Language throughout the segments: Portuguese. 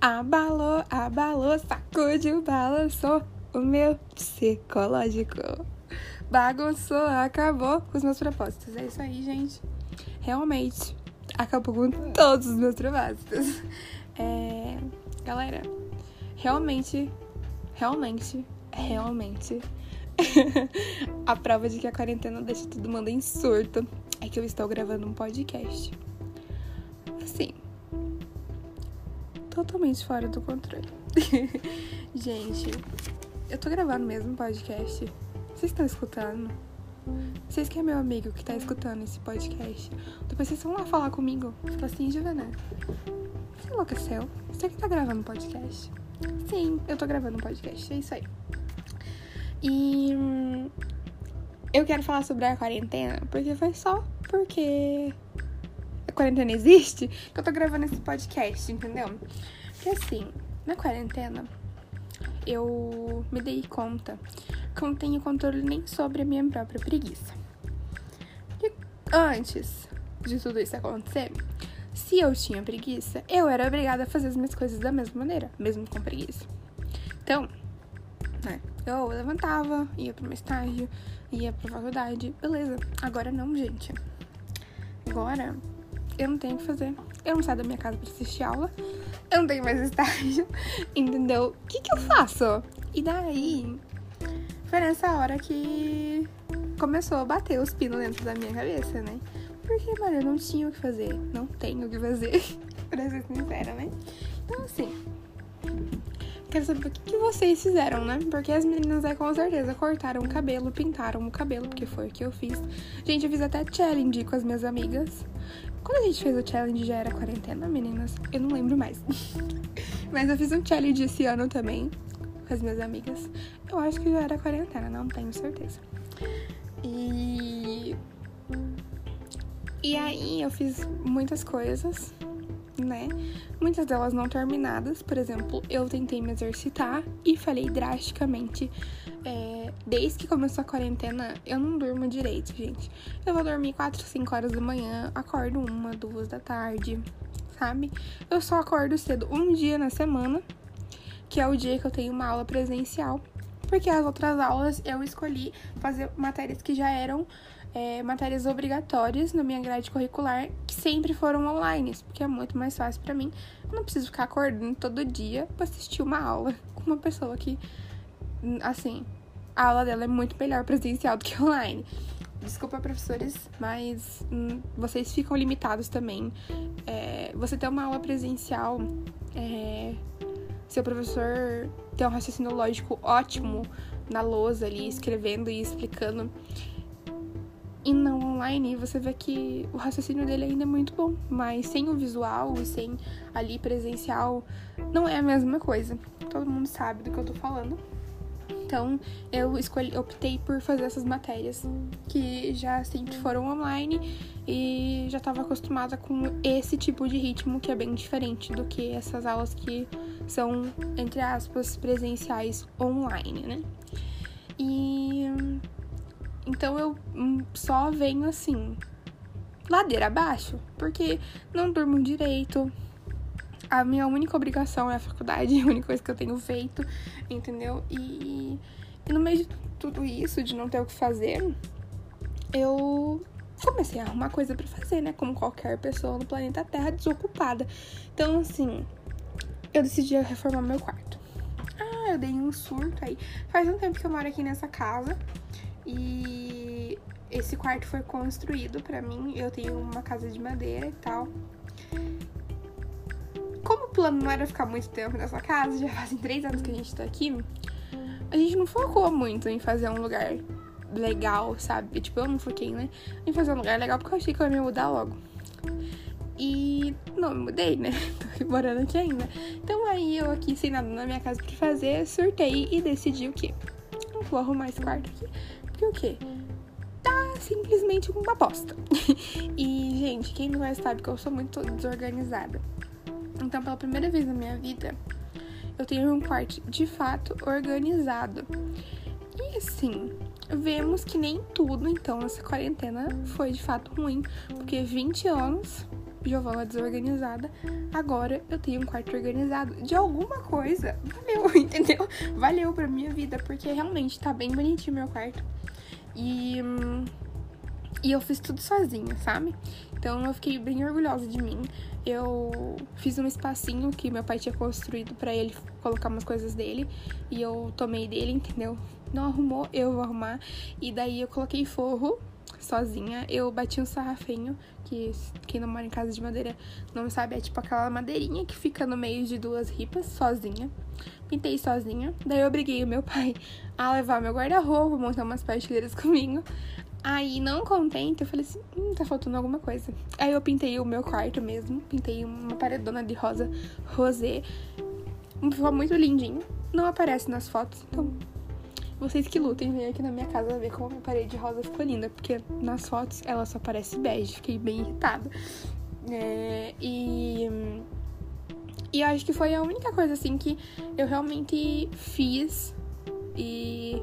Abalou, abalou, sacudiu, balançou o meu psicológico. Bagunçou, acabou com os meus propósitos. É isso aí, gente. Realmente, acabou com todos os meus propósitos. É... Galera, realmente, realmente, realmente. a prova de que a quarentena deixa todo mundo em surto é que eu estou gravando um podcast. Assim, totalmente fora do controle. Gente, eu tô gravando mesmo podcast. Vocês estão escutando? Vocês que é meu amigo que tá escutando esse podcast, depois vocês vão lá falar comigo. Tipo assim, Juvené, você enlouqueceu? Você que tá gravando podcast? Sim, eu tô gravando um podcast, é isso aí. E eu quero falar sobre a quarentena, porque foi só porque quarentena existe que eu tô gravando esse podcast, entendeu? Porque assim, na quarentena, eu me dei conta que eu não tenho controle nem sobre a minha própria preguiça. E antes de tudo isso acontecer, se eu tinha preguiça, eu era obrigada a fazer as minhas coisas da mesma maneira, mesmo com preguiça. Então, né, eu levantava, ia pro meu estágio, ia pra faculdade, beleza. Agora não, gente. Agora eu não tenho o que fazer. Eu não saio da minha casa pra assistir aula. Eu não tenho mais estágio. Entendeu? O que, que eu faço? E daí foi nessa hora que começou a bater os pinos dentro da minha cabeça, né? Porque, mano, eu não tinha o que fazer. Não tenho o que fazer. pra ser sincera, né? Então, assim. Quero saber o que, que vocês fizeram, né? Porque as meninas aí com certeza cortaram o cabelo, pintaram o cabelo, porque foi o que eu fiz. Gente, eu fiz até challenge com as minhas amigas. Quando a gente fez o challenge já era quarentena, meninas? Eu não lembro mais. Mas eu fiz um challenge esse ano também com as minhas amigas. Eu acho que já era quarentena, não tenho certeza. E. E aí eu fiz muitas coisas né? Muitas delas não terminadas. Por exemplo, eu tentei me exercitar e falei drasticamente. É, desde que começou a quarentena, eu não durmo direito, gente. Eu vou dormir 4, 5 horas da manhã, acordo uma, duas da tarde, sabe? Eu só acordo cedo um dia na semana, que é o dia que eu tenho uma aula presencial. Porque as outras aulas eu escolhi fazer matérias que já eram é, matérias obrigatórias na minha grade curricular que sempre foram online, porque é muito mais fácil para mim. Eu não preciso ficar acordando todo dia para assistir uma aula com uma pessoa que, assim, a aula dela é muito melhor presencial do que online. Desculpa, professores, mas hum, vocês ficam limitados também. É, você ter uma aula presencial, é, seu professor tem um raciocínio lógico ótimo na lousa ali, escrevendo e explicando e não online, você vê que o raciocínio dele ainda é muito bom, mas sem o visual e sem ali presencial, não é a mesma coisa. Todo mundo sabe do que eu tô falando. Então, eu escolhi, optei por fazer essas matérias que já sempre foram online e já estava acostumada com esse tipo de ritmo que é bem diferente do que essas aulas que são, entre aspas, presenciais online, né? E então eu hum, só venho assim, ladeira abaixo, porque não durmo direito. A minha única obrigação é a faculdade, a única coisa que eu tenho feito, entendeu? E, e no meio de tudo isso, de não ter o que fazer, eu comecei a arrumar coisa para fazer, né? Como qualquer pessoa no planeta Terra desocupada. Então, assim, eu decidi reformar meu quarto. Ah, eu dei um surto aí. Faz um tempo que eu moro aqui nessa casa. E esse quarto foi construído para mim. Eu tenho uma casa de madeira e tal. Plano não era ficar muito tempo nessa casa, já fazem três anos que a gente tá aqui, a gente não focou muito em fazer um lugar legal, sabe? Tipo, eu não foquei, né? Em fazer um lugar legal porque eu achei que eu ia me mudar logo. E não me mudei, né? Tô morando aqui ainda. Então aí eu aqui sem nada na minha casa pra fazer, surtei e decidi o quê? vou arrumar esse quarto aqui. Porque o quê? Tá simplesmente uma bosta. e, gente, quem não é sabe que eu sou muito desorganizada. Então, pela primeira vez na minha vida, eu tenho um quarto de fato organizado. E assim, vemos que nem tudo, então, essa quarentena foi de fato ruim. Porque 20 anos Giovana desorganizada. Agora eu tenho um quarto organizado. De alguma coisa, valeu, entendeu? Valeu pra minha vida, porque realmente tá bem bonitinho meu quarto. E. Hum, e eu fiz tudo sozinha, sabe? Então eu fiquei bem orgulhosa de mim. Eu fiz um espacinho que meu pai tinha construído para ele colocar umas coisas dele e eu tomei dele, entendeu? Não arrumou, eu vou arrumar. E daí eu coloquei forro sozinha. Eu bati um sarrafinho, que quem não mora em casa de madeira não sabe, é tipo aquela madeirinha que fica no meio de duas ripas, sozinha. Pintei sozinha. Daí eu obriguei o meu pai a levar meu guarda-roupa, montar umas prateleiras comigo. Aí, não contente, eu falei assim, hum, tá faltando alguma coisa. Aí eu pintei o meu quarto mesmo, pintei uma paredona de rosa rosé. Ficou muito lindinho. Não aparece nas fotos, então vocês que lutem, vem aqui na minha casa ver como a minha parede rosa ficou linda, porque nas fotos ela só parece bege, fiquei bem irritada. É, e. E acho que foi a única coisa assim que eu realmente fiz e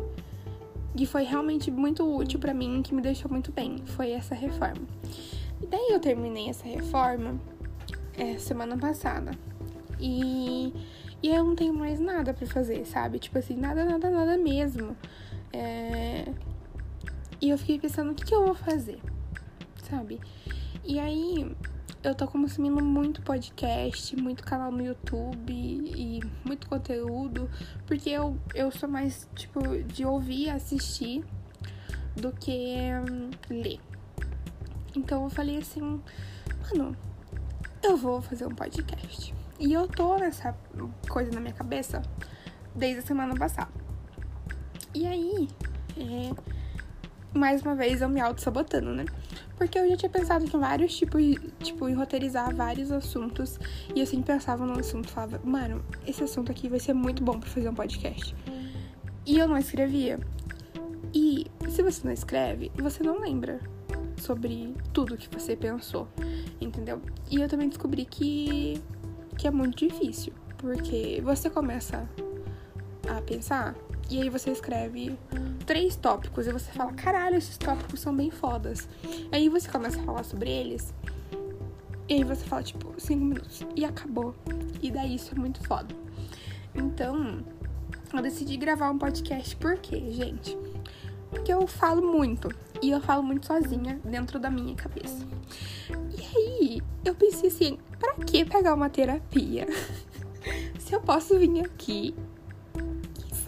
que foi realmente muito útil para mim, que me deixou muito bem, foi essa reforma. E daí eu terminei essa reforma é, semana passada. E, e eu não tenho mais nada para fazer, sabe? Tipo assim, nada, nada, nada mesmo. É, e eu fiquei pensando, o que, que eu vou fazer? Sabe? E aí eu tô consumindo muito podcast, muito canal no YouTube e muito conteúdo, porque eu, eu sou mais, tipo, de ouvir assistir do que hum, ler. Então eu falei assim, mano, eu vou fazer um podcast. E eu tô nessa coisa na minha cabeça desde a semana passada. E aí, é, mais uma vez eu me auto-sabotando, né? Porque eu já tinha pensado em vários tipos, tipo, em roteirizar vários assuntos. E eu sempre pensava num assunto falava, mano, esse assunto aqui vai ser muito bom para fazer um podcast. E eu não escrevia. E se você não escreve, você não lembra sobre tudo que você pensou, entendeu? E eu também descobri que, que é muito difícil. Porque você começa a pensar e aí você escreve três tópicos e você fala, caralho, esses tópicos são bem fodas. Aí você começa a falar sobre eles. E aí você fala, tipo, cinco minutos. E acabou. E daí isso é muito foda. Então, eu decidi gravar um podcast por quê, gente? Porque eu falo muito. E eu falo muito sozinha dentro da minha cabeça. E aí, eu pensei assim, pra que pegar uma terapia? Se eu posso vir aqui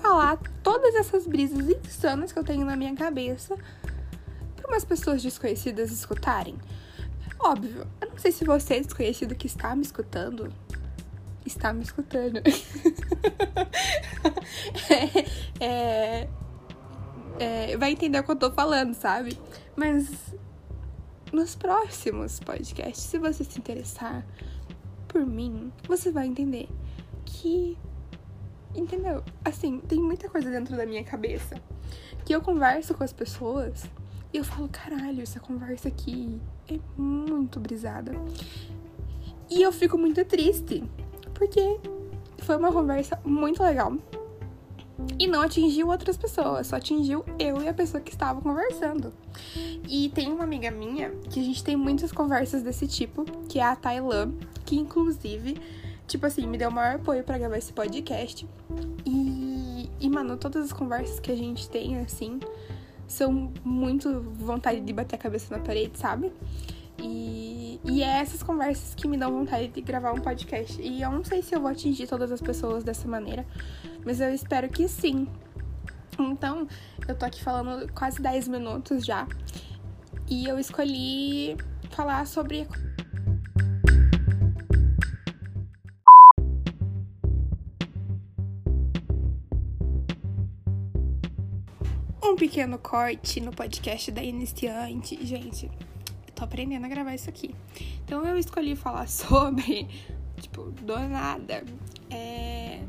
falar todas essas brisas insanas que eu tenho na minha cabeça para umas pessoas desconhecidas escutarem. Óbvio, eu não sei se você é desconhecido que está me escutando. Está me escutando. é, é, é, vai entender o que eu tô falando, sabe? Mas nos próximos podcasts, se você se interessar por mim, você vai entender que Entendeu? Assim, tem muita coisa dentro da minha cabeça que eu converso com as pessoas e eu falo, caralho, essa conversa aqui é muito brisada. E eu fico muito triste, porque foi uma conversa muito legal. E não atingiu outras pessoas, só atingiu eu e a pessoa que estava conversando. E tem uma amiga minha que a gente tem muitas conversas desse tipo, que é a Tailã, que inclusive tipo assim, me deu o maior apoio para gravar esse podcast. E, e, mano, todas as conversas que a gente tem, assim, são muito vontade de bater a cabeça na parede, sabe? E, e é essas conversas que me dão vontade de gravar um podcast. E eu não sei se eu vou atingir todas as pessoas dessa maneira, mas eu espero que sim. Então, eu tô aqui falando quase 10 minutos já. E eu escolhi falar sobre pequeno corte no podcast da Iniciante. Gente, eu tô aprendendo a gravar isso aqui. Então eu escolhi falar sobre, tipo, do nada, é,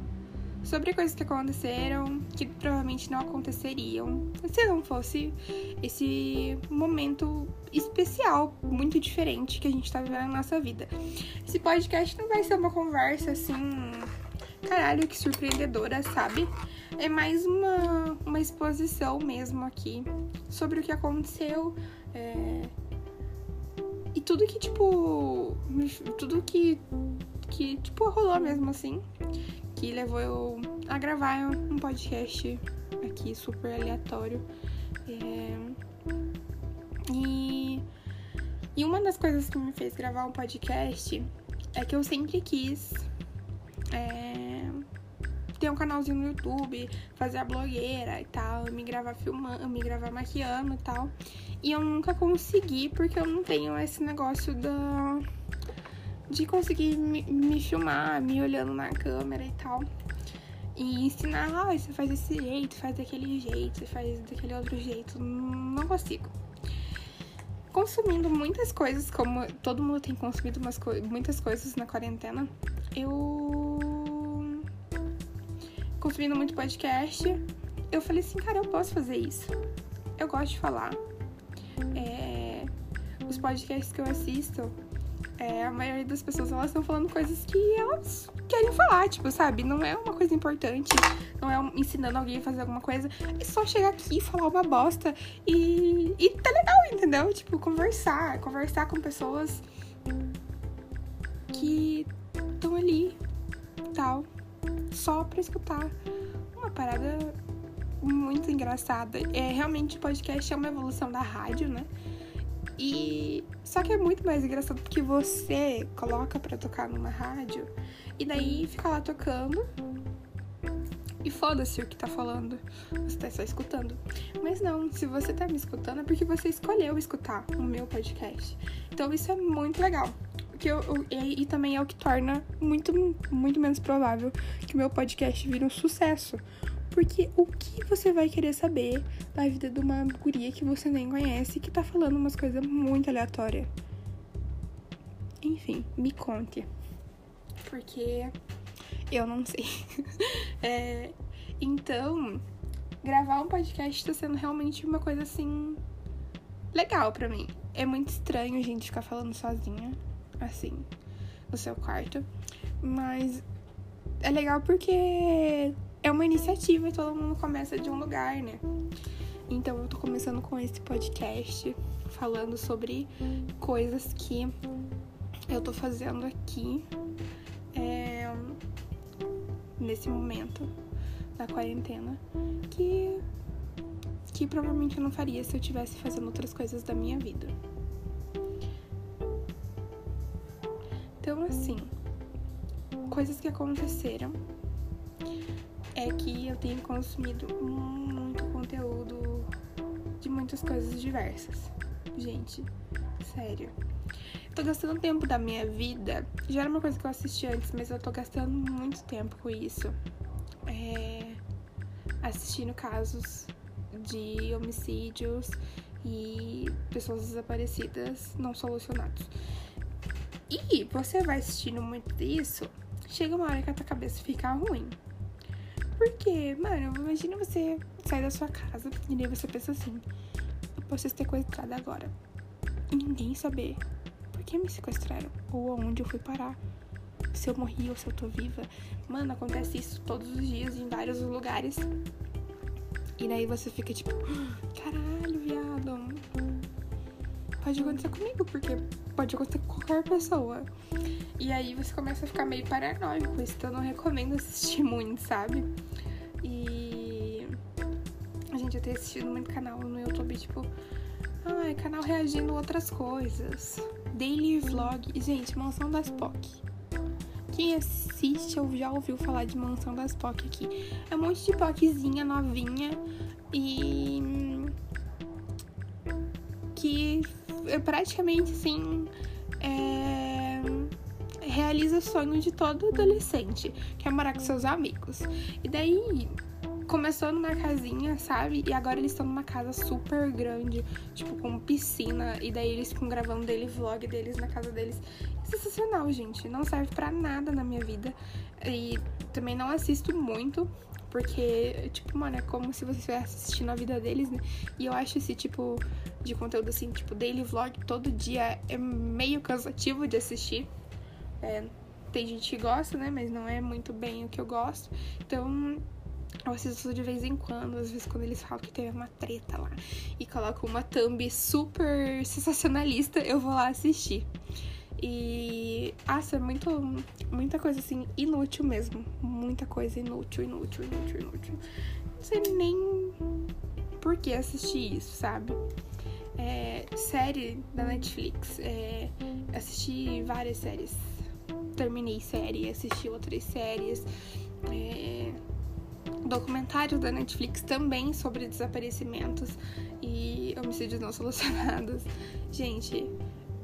sobre coisas que aconteceram, que provavelmente não aconteceriam se não fosse esse momento especial, muito diferente que a gente tá vivendo na nossa vida. Esse podcast não vai ser uma conversa assim caralho, que surpreendedora, sabe? É mais uma, uma exposição mesmo aqui sobre o que aconteceu. É... e tudo que, tipo. Tudo que. Que, tipo, rolou mesmo assim. Que levou eu a gravar um podcast aqui super aleatório. É... E. E uma das coisas que me fez gravar um podcast é que eu sempre quis. É um canalzinho no YouTube, fazer a blogueira e tal, me gravar filmando, me gravar maquiando e tal. E eu nunca consegui porque eu não tenho esse negócio da de conseguir me, me filmar, me olhando na câmera e tal. E ensinar, ah, você faz desse jeito, faz daquele jeito, você faz daquele outro jeito. Não consigo. Consumindo muitas coisas, como todo mundo tem consumido co muitas coisas na quarentena, eu consumindo muito podcast, eu falei assim, cara, eu posso fazer isso. Eu gosto de falar. É, os podcasts que eu assisto, é, a maioria das pessoas elas estão falando coisas que elas querem falar, tipo, sabe? Não é uma coisa importante, não é ensinando alguém a fazer alguma coisa, é só chegar aqui e falar uma bosta e, e tá legal, entendeu? Tipo, conversar, conversar com pessoas só pra escutar. Uma parada muito engraçada. É realmente o podcast é uma evolução da rádio, né? E só que é muito mais engraçado porque você coloca para tocar numa rádio e daí fica lá tocando e foda-se o que tá falando. Você tá só escutando. Mas não, se você tá me escutando é porque você escolheu escutar o meu podcast. Então isso é muito legal que eu, eu e, e, também é o que torna muito, muito menos provável que o meu podcast vire um sucesso. Porque o que você vai querer saber da vida de uma guria que você nem conhece que tá falando umas coisas muito aleatórias? Enfim, me conte. Porque eu não sei. é, então, gravar um podcast tá sendo realmente uma coisa assim. legal para mim. É muito estranho a gente ficar falando sozinha assim, no seu quarto. Mas é legal porque é uma iniciativa e todo mundo começa de um lugar, né? Então eu tô começando com esse podcast falando sobre coisas que eu tô fazendo aqui é, nesse momento da quarentena que que provavelmente eu não faria se eu tivesse fazendo outras coisas da minha vida. Então, assim, coisas que aconteceram é que eu tenho consumido muito conteúdo de muitas coisas diversas. Gente, sério. Tô gastando tempo da minha vida. Já era uma coisa que eu assisti antes, mas eu tô gastando muito tempo com isso. É, assistindo casos de homicídios e pessoas desaparecidas não solucionados. E você vai assistindo muito disso, chega uma hora que a tua cabeça fica ruim. Porque, mano, imagina você sair da sua casa e daí você pensa assim: eu posso ser sequestrada agora. E ninguém saber por que me sequestraram ou aonde eu fui parar. Se eu morri ou se eu tô viva. Mano, acontece isso todos os dias em vários lugares. E daí você fica tipo: caralho, viado. Pode acontecer comigo, porque pode acontecer com qualquer pessoa. E aí você começa a ficar meio paranoico isso, eu não recomendo assistir muito, sabe? E. Gente, eu tenho assistido muito canal no YouTube, tipo. Ai, ah, canal reagindo a outras coisas. Daily vlog. Gente, Mansão das POC. Quem assiste ou já ouviu falar de Mansão das POC aqui? É um monte de POCzinha novinha e. que é praticamente assim. É, realiza o sonho de todo adolescente, que é morar com seus amigos. E daí começou numa casinha, sabe? E agora eles estão numa casa super grande, tipo, com piscina. E daí eles ficam gravando dele vlog deles na casa deles. Sensacional, gente. Não serve para nada na minha vida. E também não assisto muito. Porque, tipo, mano, é como se você estivesse assistindo a vida deles, né? E eu acho esse tipo de conteúdo, assim, tipo, daily vlog todo dia é meio cansativo de assistir. É, tem gente que gosta, né? Mas não é muito bem o que eu gosto. Então, Eu assisto de vez em quando, às vezes quando eles falam que teve uma treta lá e colocam uma thumb super sensacionalista, eu vou lá assistir. E. Nossa, é muito. Muita coisa assim, inútil mesmo. Muita coisa inútil, inútil, inútil, inútil. Não sei nem por que assistir isso, sabe? É, série da Netflix. É, assisti várias séries. Terminei série, assisti outras séries. É, da Netflix também sobre desaparecimentos e homicídios não solucionados. Gente,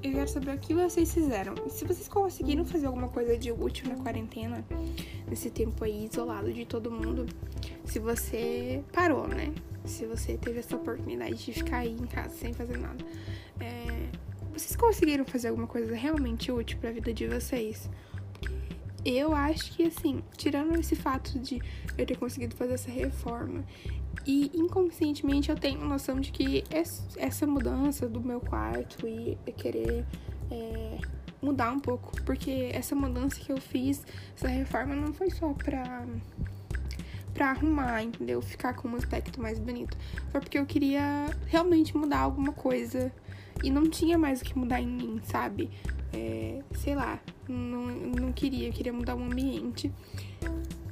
eu quero saber o que vocês fizeram. Se vocês conseguiram fazer alguma coisa de útil na quarentena, nesse tempo aí isolado de todo mundo, se você parou, né? Se você teve essa oportunidade de ficar aí em casa sem fazer nada, é... vocês conseguiram fazer alguma coisa realmente útil para a vida de vocês? Eu acho que, assim, tirando esse fato de eu ter conseguido fazer essa reforma e inconscientemente eu tenho noção de que essa mudança do meu quarto e querer é, mudar um pouco, porque essa mudança que eu fiz, essa reforma não foi só pra pra arrumar, entendeu? Ficar com um aspecto mais bonito. Foi porque eu queria realmente mudar alguma coisa. E não tinha mais o que mudar em mim, sabe? É, sei lá, não queria, eu queria mudar o ambiente.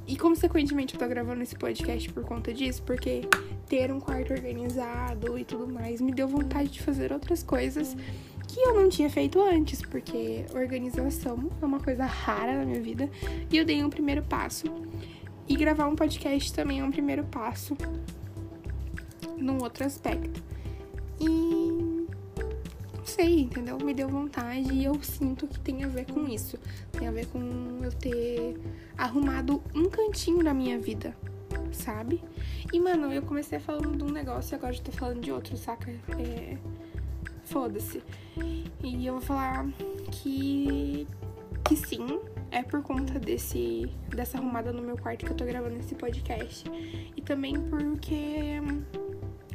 E consequentemente eu tô gravando esse podcast por conta disso, porque ter um quarto organizado e tudo mais me deu vontade de fazer outras coisas que eu não tinha feito antes, porque organização é uma coisa rara na minha vida e eu dei um primeiro passo. E gravar um podcast também é um primeiro passo num outro aspecto. E sei, entendeu? Me deu vontade e eu sinto que tem a ver com isso. Tem a ver com eu ter arrumado um cantinho na minha vida, sabe? E, mano, eu comecei falando de um negócio e agora eu tô falando de outro, saca? É. Foda-se. E eu vou falar que. que sim, é por conta desse dessa arrumada no meu quarto que eu tô gravando esse podcast. E também porque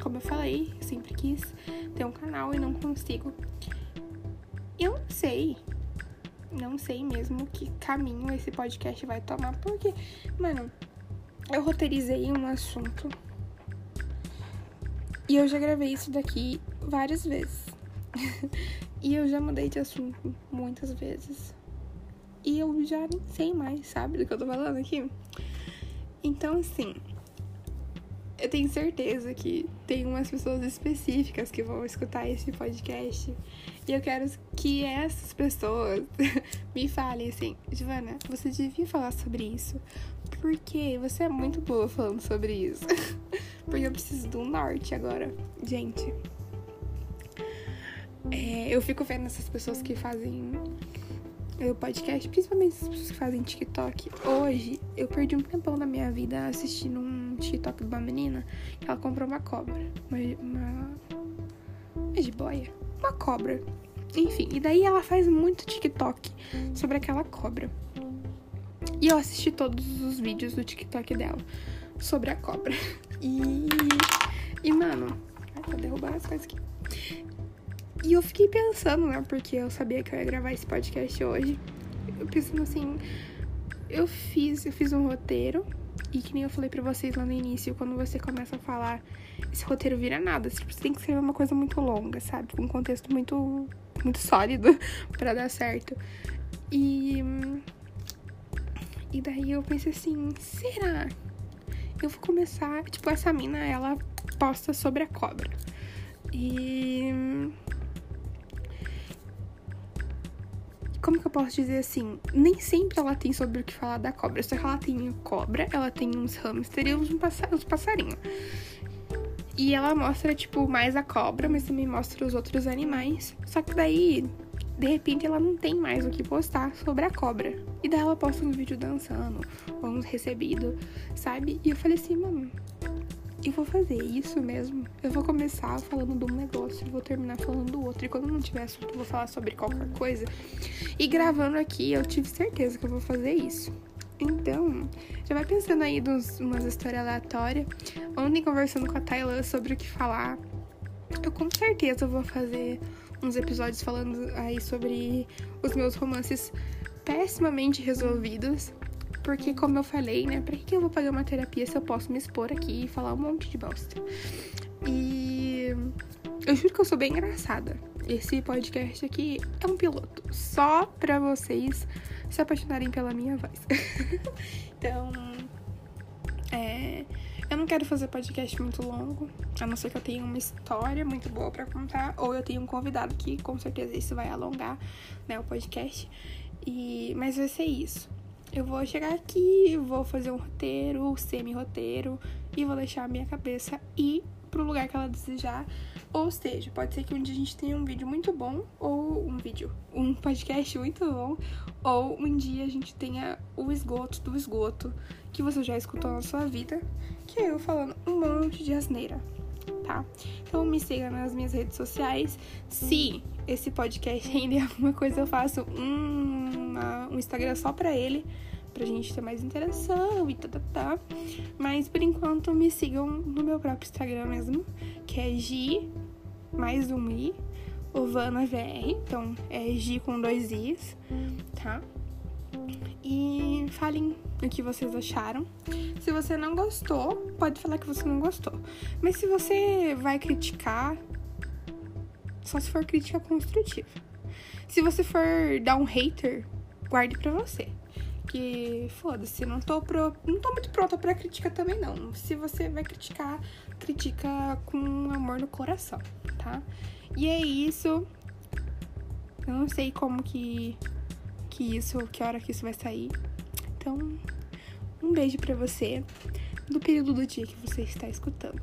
como eu falei, eu sempre quis ter um canal e não consigo. Eu não sei. Não sei mesmo que caminho esse podcast vai tomar, porque, mano, eu roteirizei um assunto e eu já gravei isso daqui várias vezes. e eu já mudei de assunto muitas vezes. E eu já nem sei mais, sabe, do que eu tô falando aqui. Então, assim, eu tenho certeza que tem umas pessoas específicas que vão escutar esse podcast. E eu quero que essas pessoas me falem assim: Giovana, você devia falar sobre isso. Porque você é muito boa falando sobre isso. porque eu preciso do norte agora. Gente. É, eu fico vendo essas pessoas que fazem o podcast, principalmente as pessoas que fazem TikTok. Hoje eu perdi um tempão da minha vida assistindo um TikTok de uma menina que ela comprou uma cobra. Uma. uma, jiboia. Uma cobra. Enfim, e daí ela faz muito TikTok sobre aquela cobra. E eu assisti todos os vídeos do TikTok dela sobre a cobra. E. E, mano. Ai, vou derrubar as coisas aqui. E eu fiquei pensando, né? Porque eu sabia que eu ia gravar esse podcast hoje. Eu pensando assim, eu fiz, eu fiz um roteiro. E que nem eu falei pra vocês lá no início, quando você começa a falar, esse roteiro vira nada. Tipo, você tem que escrever uma coisa muito longa, sabe? Com um contexto muito, muito sólido para dar certo. E. E daí eu pensei assim, será? Eu vou começar. Tipo, essa mina, ela posta sobre a cobra. E como que eu posso dizer assim? Nem sempre ela tem sobre o que falar da cobra. Só que ela tem cobra, ela tem uns hamster e uns, uns passarinhos. E ela mostra, tipo, mais a cobra, mas também mostra os outros animais. Só que daí, de repente, ela não tem mais o que postar sobre a cobra. E daí ela posta um vídeo dançando, ou uns recebido, sabe? E eu falei assim, mano, eu vou fazer isso mesmo. Eu vou começar falando de um negócio e vou terminar falando do outro. E quando não tiver assunto, eu vou falar sobre qualquer coisa. E gravando aqui, eu tive certeza que eu vou fazer isso. Então, já vai pensando aí de umas histórias aleatórias. Ontem, conversando com a Taylor sobre o que falar, eu com certeza vou fazer uns episódios falando aí sobre os meus romances pessimamente resolvidos Porque, como eu falei, né? Pra que eu vou pagar uma terapia se eu posso me expor aqui e falar um monte de bosta? E eu juro que eu sou bem engraçada. Esse podcast aqui é um piloto. Só pra vocês se apaixonarem pela minha voz. então, é, eu não quero fazer podcast muito longo, a não ser que eu tenha uma história muito boa para contar, ou eu tenho um convidado que com certeza isso vai alongar, né, o podcast. E mas vai ser isso. Eu vou chegar aqui, vou fazer um roteiro, semi-roteiro e vou deixar a minha cabeça ir pro lugar que ela desejar. Ou seja, pode ser que um dia a gente tenha um vídeo muito bom, ou um vídeo, um podcast muito bom, ou um dia a gente tenha o esgoto do esgoto que você já escutou na sua vida, que é eu falando um monte de asneira, tá? Então me siga nas minhas redes sociais. Se esse podcast render alguma coisa, eu faço um, uma, um Instagram só pra ele pra gente ter mais interação e tá, tá, tá. Mas por enquanto me sigam no meu próprio Instagram mesmo, que é G mais um I, Ovana VR. Então é G com dois Is, tá? E falem o que vocês acharam. Se você não gostou, pode falar que você não gostou. Mas se você vai criticar, só se for crítica construtiva. Se você for dar um hater, guarde pra você. Que foda-se, não tô, pro, não tô muito pronta pra crítica também, não. Se você vai criticar, critica com amor no coração, tá? E é isso. Eu não sei como que, que isso, que hora que isso vai sair. Então, um beijo pra você do período do dia que você está escutando.